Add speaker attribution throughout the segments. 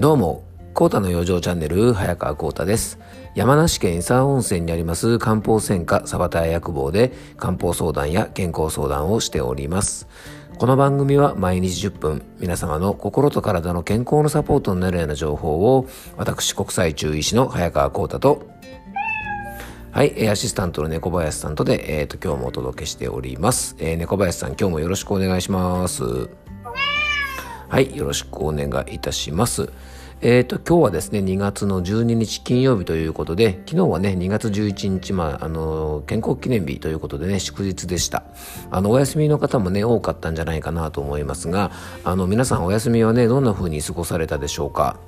Speaker 1: どうも、コータの養生チャンネル、早川コータです。山梨県伊佐温泉にあります漢方専科サバター薬房で漢方相談や健康相談をしております。この番組は毎日10分、皆様の心と体の健康のサポートになるような情報を、私国際中医師の早川コータと、はい、アシスタントの猫林さんとで、えっ、ー、と、今日もお届けしております。えー、猫林さん、今日もよろしくお願いします。はい、よろしくお願いいたします。えっ、ー、と、今日はですね、2月の12日金曜日ということで、昨日はね、2月11日、まあ、あの、健康記念日ということでね、祝日でした。あの、お休みの方もね、多かったんじゃないかなと思いますが、あの、皆さんお休みはね、どんな風に過ごされたでしょうか？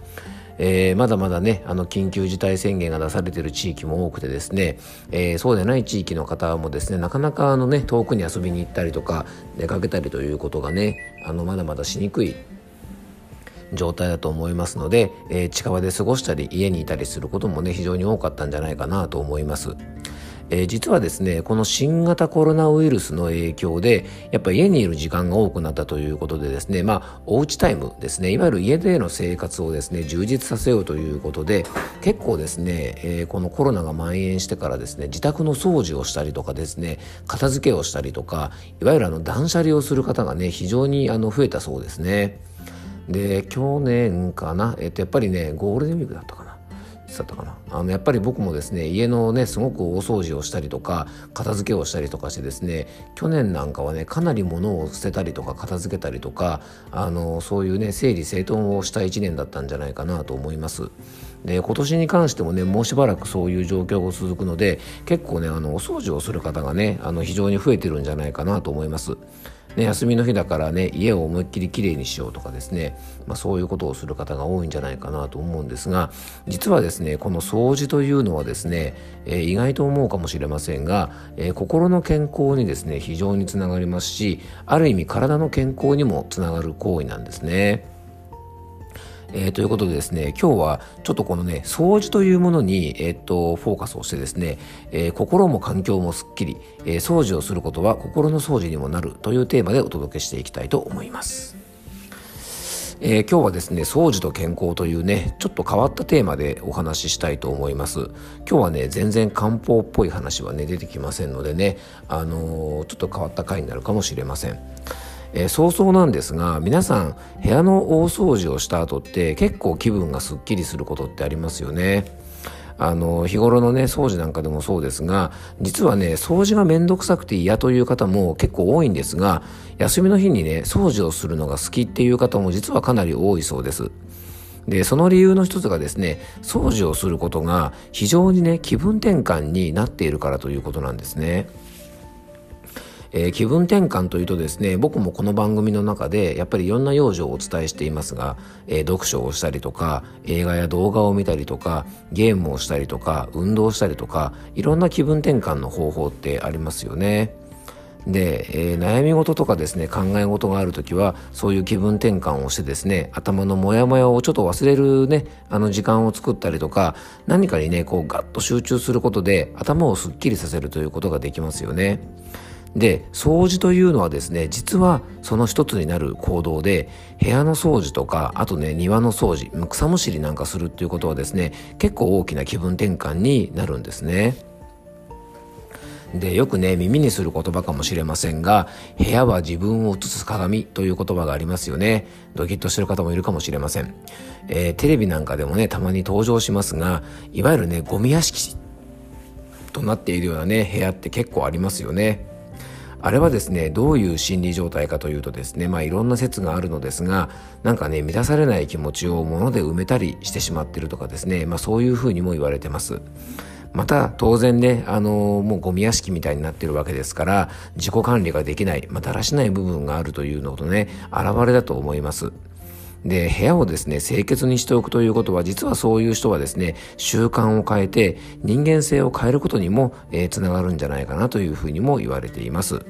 Speaker 1: えー、まだまだね、あの、緊急事態宣言が出されている地域も多くてですね、えー、そうでない地域の方もですね、なかなかあのね、遠くに遊びに行ったりとか、出かけたりということがね、あの、まだまだしにくい状態だと思いますので、えー、近場で過ごしたり家にいたりすることもね非常に多かったんじゃないかなと思います。えー、実はですねこの新型コロナウイルスの影響でやっぱ家にいる時間が多くなったということでですねまあおうちタイムですねいわゆる家での生活をですね充実させようということで結構ですね、えー、このコロナが蔓延してからですね自宅の掃除をしたりとかですね片付けをしたりとかいわゆるあの断捨離をする方がね非常にあの増えたそうですね。で去年かな、えっと、やっぱりねゴールデンウィークだったかつだったかなあのやっぱり僕もですね家のねすごく大掃除をしたりとか片付けをしたりとかしてですね去年なんかはねかなり物を捨てたりとか片付けたりとかあのそういうね整理整頓をした1年だったんじゃないかなと思います。で今年に関してもねもうしばらくそういう状況が続くので結構ねあのお掃除をする方がねあの非常に増えてるんじゃないかなと思います。ね、休みの日だからね家を思いっきりきれいにしようとかですね、まあ、そういうことをする方が多いんじゃないかなと思うんですが実はですねこの掃除というのはですね、えー、意外と思うかもしれませんが、えー、心の健康にですね非常につながりますしある意味体の健康にもつながる行為なんですね。えー、ということでですね、今日はちょっとこのね、掃除というものに、えー、っと、フォーカスをしてですね、えー、心も環境もすっきり、え掃除をすることは心の掃除にもなるというテーマでお届けしていきたいと思います。えー、今日はですね、掃除と健康というね、ちょっと変わったテーマでお話ししたいと思います。今日はね、全然漢方っぽい話はね、出てきませんのでね、あのー、ちょっと変わった回になるかもしれません。えー、早々なんですが皆さん部屋の大掃除をした後って結構気分がすっきりすることってありますよね。あの日頃のね掃除なんかでもそうですが実はね掃除がめんどくさくて嫌という方も結構多いんですが休みの日にね掃除をするのが好きっていう方も実はかなり多いそうです。でその理由の一つがですね掃除をすることが非常にね気分転換になっているからということなんですね。えー、気分転換というとですね僕もこの番組の中でやっぱりいろんな養生をお伝えしていますが、えー、読書をしたりとか映画や動画を見たりとかゲームをしたりとか運動したりとかいろんな気分転換の方法ってありますよね。で、えー、悩み事とかですね考え事がある時はそういう気分転換をしてですね頭のモヤモヤをちょっと忘れるねあの時間を作ったりとか何かにねこうガッと集中することで頭をすっきりさせるということができますよね。で掃除というのはですね実はその一つになる行動で部屋の掃除とかあとね庭の掃除草むしりなんかするっていうことはですね結構大きな気分転換になるんですね。でよくね耳にする言葉かもしれませんが部屋は自分を映す鏡という言葉がありますよね。ドキッとしてる方もいるかもしれません、えー、テレビなんかでもねたまに登場しますがいわゆるねゴミ屋敷となっているようなね部屋って結構ありますよね。あれはですねどういう心理状態かというとですねまあいろんな説があるのですがなんかね満たされない気持ちを物で埋めたりしてしまってるとかですねまあそういうふうにも言われてますまた当然ね、あのー、もうゴミ屋敷みたいになってるわけですから、自己管理ができない、まあ、だらしない部分があるというのとね、現れだと思います。で、部屋をですね、清潔にしておくということは、実はそういう人はですね、習慣を変えて人間性を変えることにも、えー、つながるんじゃないかなというふうにも言われています。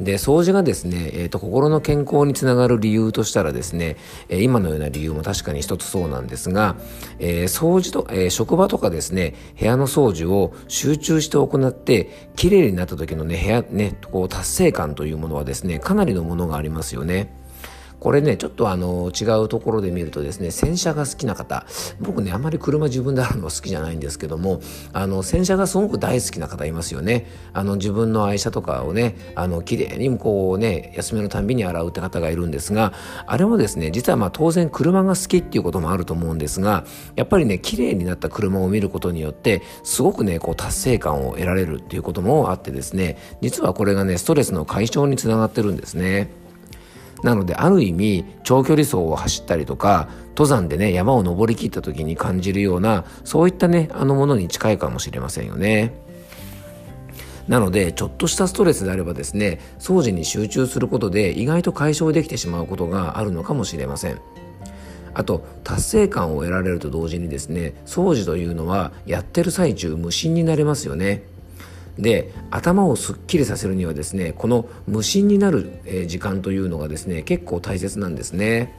Speaker 1: で掃除がですね、えーと、心の健康につながる理由としたらですね、えー、今のような理由も確かに一つそうなんですが、えー、掃除と、えー、職場とかですね部屋の掃除を集中して行ってきれいになった時のね部屋ねこう達成感というものはですねかなりのものがありますよね。これねちょっとあの違うところで見るとですね洗車が好きな方僕ねあまり車自分であるのは好きじゃないんですけどもあの洗車がすごく大好きな方いますよねあの自分の愛車とかをねあの綺麗にこうね休みのたんびに洗うって方がいるんですがあれもですね実はまあ当然車が好きっていうこともあると思うんですがやっぱりね綺麗になった車を見ることによってすごくねこう達成感を得られるっていうこともあってですね実はこれがねストレスの解消につながってるんですね。なのである意味長距離走を走ったりとか登山でね山を登りきった時に感じるようなそういったねあのものに近いかもしれませんよね。なのでちょっとしたストレスであればですね掃除に集中することで意外と解消できてしまうことがあるのかもしれません。あと達成感を得られると同時にですね掃除というのはやってる最中無心になれますよね。で頭をすっきりさせるにはですねこの無心になる、時間というのがですね結構大切なんですね。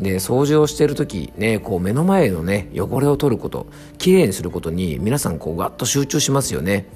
Speaker 1: で掃除をしている時ねこう目の前のね汚れを取ることきれいにすることに皆さんこうガッと集中しますよね。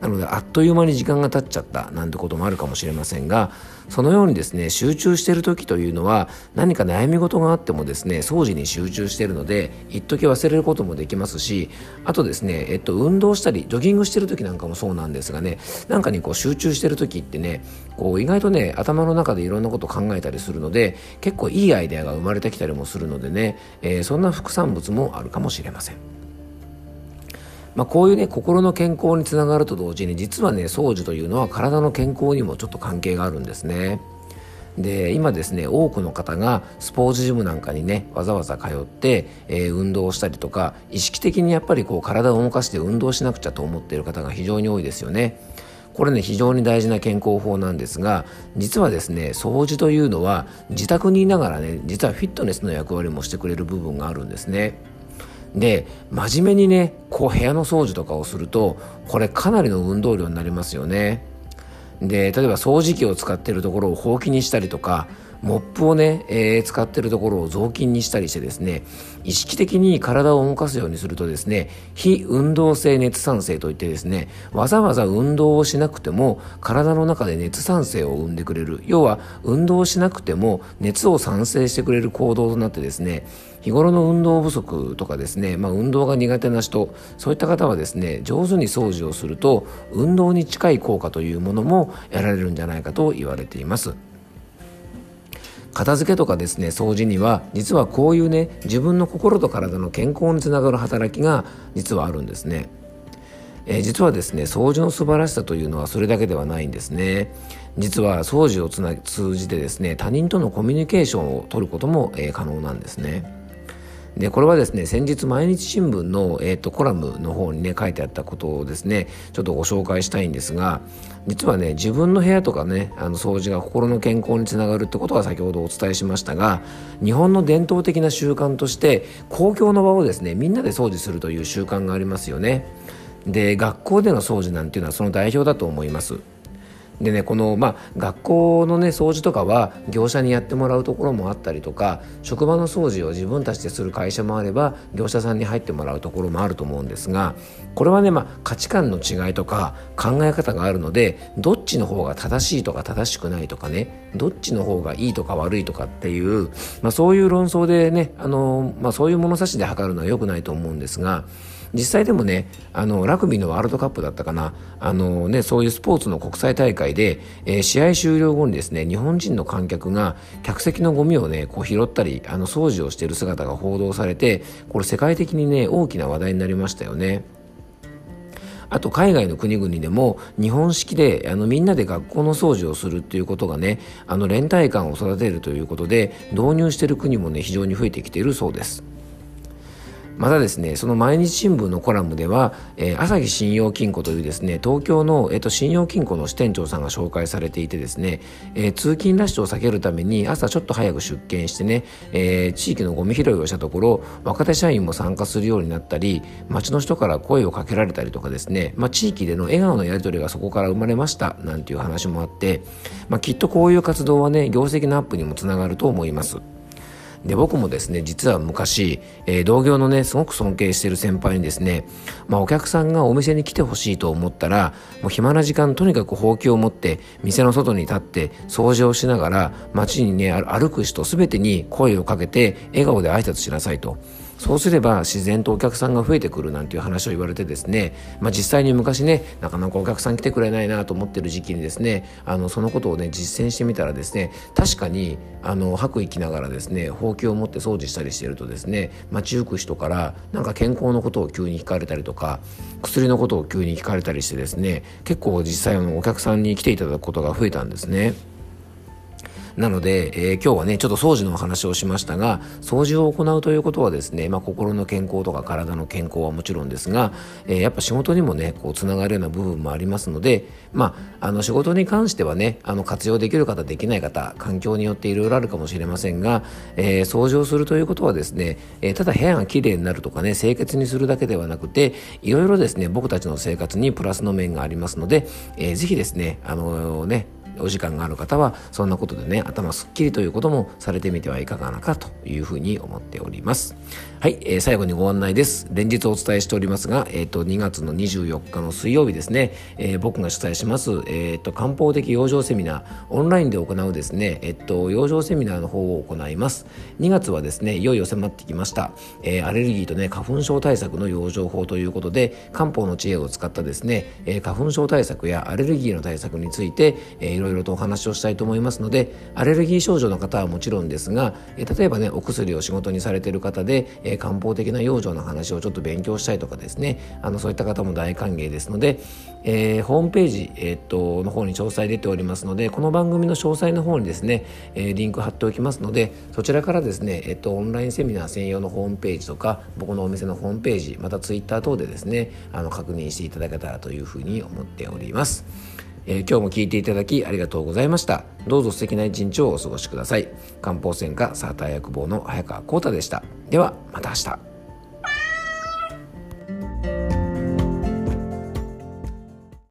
Speaker 1: なのであっという間に時間が経っちゃったなんてこともあるかもしれませんがそのようにですね集中している時というのは何か悩み事があってもですね掃除に集中しているので一時忘れることもできますしあとですね、えっと、運動したりジョギングしてる時なんかもそうなんですがねなんかにこう集中してる時ってねこう意外とね頭の中でいろんなこと考えたりするので結構いいアイデアが生まれてきたりもするのでね、えー、そんな副産物もあるかもしれません。まあ、こういうね心の健康につながると同時に実はね掃除というのは体の健康にもちょっと関係があるんですね。で今ですね多くの方がスポーツジムなんかにねわざわざ通って、えー、運動したりとか意識的にやっぱりこう体を動かして運動しなくちゃと思っている方が非常に多いですよね。これね非常に大事な健康法なんですが実はですね掃除というのは自宅にいながらね実はフィットネスの役割もしてくれる部分があるんですね。で真面目にねこう部屋の掃除とかをするとこれかなりの運動量になりますよね。で例えば掃除機を使ってるところをほうきにしたりとかモップをね、えー、使ってるところを雑巾にしたりしてですね意識的に体を動かすようにするとですね非運動性熱産生といってですねわざわざ運動をしなくても体の中で熱産生を生んでくれる。要は運動しなくても熱を産生してくれる行動となってですね日頃の運動不足とかですね、まあ、運動が苦手な人そういった方はですね上手に掃除をすると運動に近い効果というものも得られるんじゃないかと言われています。片付けとかですね掃除には実はこういうね自分の心と体の健康につながる働きが実はあるんですね。え、実はですね掃除の素晴らしさというのはそれだけではないんですね実は掃除をつな通じてですね他人とのコミュニケーションを取ることも、えー、可能なんですねでこれはですね先日毎日新聞の、えーと、コラムの方にね書いてあったことをですねちょっとご紹介したいんですが実はね自分の部屋とかねあの掃除が心の健康につながるってことは先ほどお伝えしましたが日本の伝統的な習慣として公共の場をですねみんなで掃除するという習慣がありますよね。で学校での掃除なんていうのはその代表だと思います。でねこの、まあ、学校のね掃除とかは業者にやってもらうところもあったりとか職場の掃除を自分たちでする会社もあれば業者さんに入ってもらうところもあると思うんですがこれはね、まあ、価値観の違いとか考え方があるのでどっちの方が正しいとか正しくないとかねどっちの方がいいとか悪いとかっていう、まあ、そういう論争でねあの、まあ、そういう物差しで測るのは良くないと思うんですが実際でもねあのラグビーのワールドカップだったかなあの、ね、そういうスポーツの国際大会で、えー、試合終了後にですね日本人の観客が客席のゴミをねこう拾ったりあの掃除をしている姿が報道されてこれ世界的にね大きな話題になりましたよね。あと海外の国々でも日本式であのみんなで学校の掃除をするっていうことがねあの連帯感を育てるということで導入している国もね非常に増えてきているそうです。またですねその毎日新聞のコラムでは、えー、朝日信用金庫というですね東京の、えーと、信用金庫の支店長さんが紹介されていてですね、えー、通勤ラッシュを避けるために朝ちょっと早く出勤してね、えー、地域のゴミ拾いをしたところ若手社員も参加するようになったり街の人から声をかけられたりとかですね、まあ、地域での笑顔のやり取りがそこから生まれましたなんていう話もあって、まあ、きっとこういう活動はね業績のアップにもつながると思います。で僕もですね実は昔、えー、同業のねすごく尊敬してる先輩にですね、まあ、お客さんがお店に来てほしいと思ったらもう暇な時間とにかくほうきを持って店の外に立って掃除をしながら街にね歩く人全てに声をかけて笑顔で挨拶しなさいと。そうすれば自然とお客さんが増えてくるなんていう話を言われてですね、まあ、実際に昔ねなかなかお客さん来てくれないなと思ってる時期にですねあのそのことをね実践してみたらですね確かにあの吐く息ながらですねほうきを持って掃除したりしてるとですね街行く人からなんか健康のことを急に聞かれたりとか薬のことを急に聞かれたりしてですね結構実際のお客さんに来ていただくことが増えたんですね。なので、えー、今日はねちょっと掃除のお話をしましたが掃除を行うということはですね、まあ、心の健康とか体の健康はもちろんですが、えー、やっぱ仕事にもねこうつながるような部分もありますので、まあ、あの仕事に関してはねあの活用できる方できない方環境によっていろいろあるかもしれませんが、えー、掃除をするということはですね、えただ部屋がきれいになるとかね清潔にするだけではなくていろいろですね僕たちの生活にプラスの面がありますので、えー、ぜひですねあのねお時間がある方はそんなことでね頭すっきりということもされてみてはいかがなかというふうに思っております。はい、えー、最後にご案内です。連日お伝えしておりますが、えーと、2月の24日の水曜日ですね、えー、僕が主催します、えーと、漢方的養生セミナーオンラインで行うですね、えーと、養生セミナーの方を行います。2月はですねいよいよ迫ってきました、えー、アレルギーとね花粉症対策の養生法ということで漢方の知恵を使ったですね、えー、花粉症対策やアレルギーの対策について、えー、いろいろとお話をしたいと思いますのでアレルギー症状の方はもちろんですが、え例えばねお薬を仕事にされている方で、え漢方的な養生の話をちょっと勉強したいとかですねあのそういった方も大歓迎ですので、えー、ホームページ、えー、っとの方に詳細出ておりますのでこの番組の詳細の方にですね、え、リンク貼っておきますのでそちらからですね、えっと、オンラインセミナー専用のホームページとか僕のお店のホームページまたツイッター等でですねあの確認していただけたらというふうに思っております。えー、今日も聞いていただきありがとうございました。どうぞ素敵な一日をお過ごしください。漢方専科サーター役房の早川浩太でした。ではまた明日。